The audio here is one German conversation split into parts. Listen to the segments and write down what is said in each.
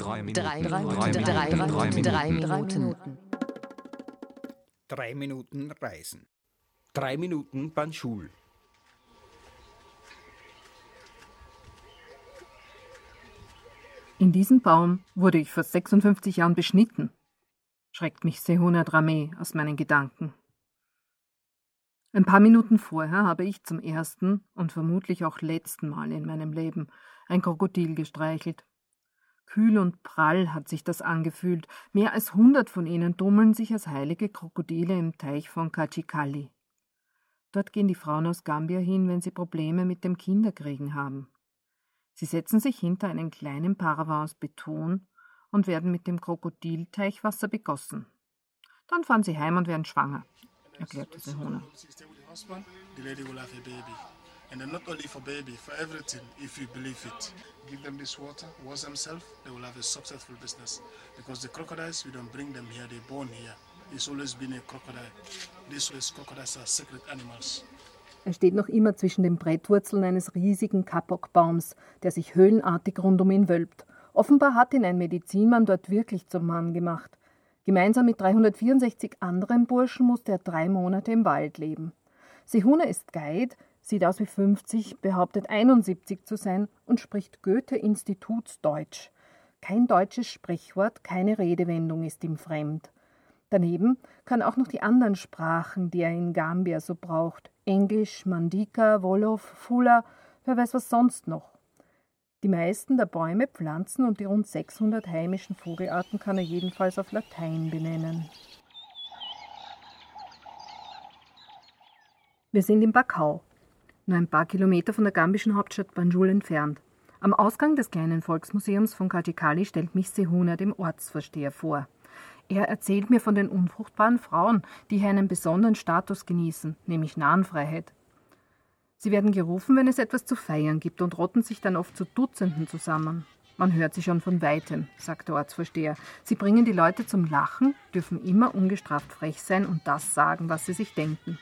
Drei Minuten. Drei Minuten. Drei Minuten. Drei Minuten. Drei Minuten Reisen. Drei Minuten Banjul. In diesem Baum wurde ich vor 56 Jahren beschnitten, schreckt mich Sehuna Drame aus meinen Gedanken. Ein paar Minuten vorher habe ich zum ersten und vermutlich auch letzten Mal in meinem Leben ein Krokodil gestreichelt. Kühl und prall hat sich das angefühlt. Mehr als hundert von ihnen tummeln sich als heilige Krokodile im Teich von Kachikali. Dort gehen die Frauen aus Gambia hin, wenn sie Probleme mit dem Kinderkriegen haben. Sie setzen sich hinter einen kleinen Paravan aus Beton und werden mit dem Krokodilteichwasser begossen. Dann fahren sie heim und werden schwanger, erklärte Sehona. And not only for baby, for everything, if you believe it. Give them this water, wash themselves, they will have a successful business. Because the crocodiles, we don't bring them here, they're born here. It's always been a crocodile. These ways, crocodiles are sacred animals. Er steht noch immer zwischen den Brettwurzeln eines riesigen Kapokbaums, der sich höhlenartig rund um ihn wölbt. Offenbar hat ihn ein Medizinmann dort wirklich zum Mann gemacht. Gemeinsam mit 364 anderen Burschen musste er drei Monate im Wald leben. Sehuna ist Guide, sieht aus wie 50, behauptet 71 zu sein und spricht Goethe-Institutsdeutsch. Kein deutsches Sprichwort, keine Redewendung ist ihm fremd. Daneben kann auch noch die anderen Sprachen, die er in Gambia so braucht. Englisch, Mandika, Wolof, Fula, wer weiß was sonst noch. Die meisten der Bäume, Pflanzen und die rund 600 heimischen Vogelarten kann er jedenfalls auf Latein benennen. Wir sind in Bakau, nur ein paar Kilometer von der gambischen Hauptstadt Banjul entfernt. Am Ausgang des kleinen Volksmuseums von Kajikali stellt mich Sehuna dem Ortsvorsteher vor. Er erzählt mir von den unfruchtbaren Frauen, die hier einen besonderen Status genießen, nämlich Nahenfreiheit. Sie werden gerufen, wenn es etwas zu feiern gibt und rotten sich dann oft zu Dutzenden zusammen. Man hört sie schon von weitem, sagt der Ortsvorsteher. Sie bringen die Leute zum Lachen, dürfen immer ungestraft frech sein und das sagen, was sie sich denken.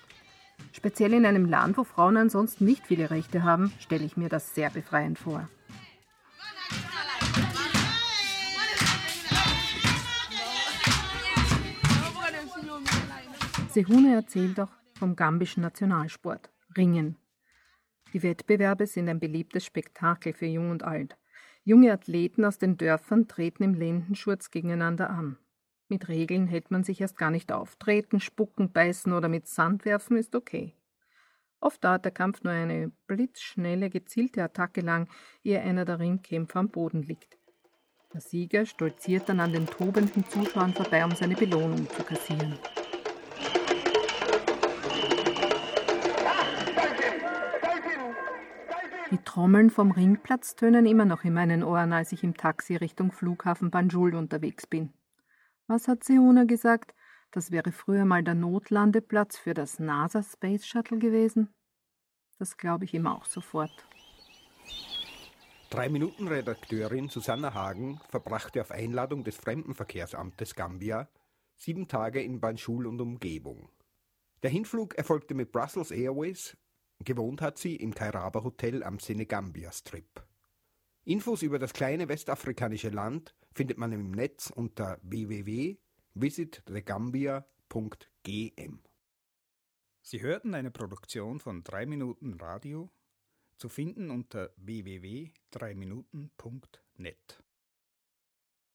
Speziell in einem Land, wo Frauen ansonsten nicht viele Rechte haben, stelle ich mir das sehr befreiend vor. Sehune erzählt auch vom gambischen Nationalsport, Ringen. Die Wettbewerbe sind ein beliebtes Spektakel für Jung und Alt. Junge Athleten aus den Dörfern treten im Lendenschurz gegeneinander an. Mit Regeln hält man sich erst gar nicht auf. Treten, spucken, beißen oder mit Sand werfen ist okay. Oft dauert der Kampf nur eine blitzschnelle, gezielte Attacke lang, ehe einer der Ringkämpfer am Boden liegt. Der Sieger stolziert dann an den tobenden Zuschauern vorbei, um seine Belohnung zu kassieren. Die Trommeln vom Ringplatz tönen immer noch in meinen Ohren, als ich im Taxi Richtung Flughafen Banjul unterwegs bin. Was hat Seona gesagt? Das wäre früher mal der Notlandeplatz für das NASA Space Shuttle gewesen? Das glaube ich ihm auch sofort. Drei Minuten Redakteurin Susanna Hagen verbrachte auf Einladung des Fremdenverkehrsamtes Gambia sieben Tage in Banjul und Umgebung. Der Hinflug erfolgte mit Brussels Airways, gewohnt hat sie im Kairaba Hotel am Senegambia Strip. Infos über das kleine westafrikanische Land findet man im Netz unter www.visitthegambia.gm. Sie hörten eine Produktion von 3 Minuten Radio, zu finden unter www.3minuten.net.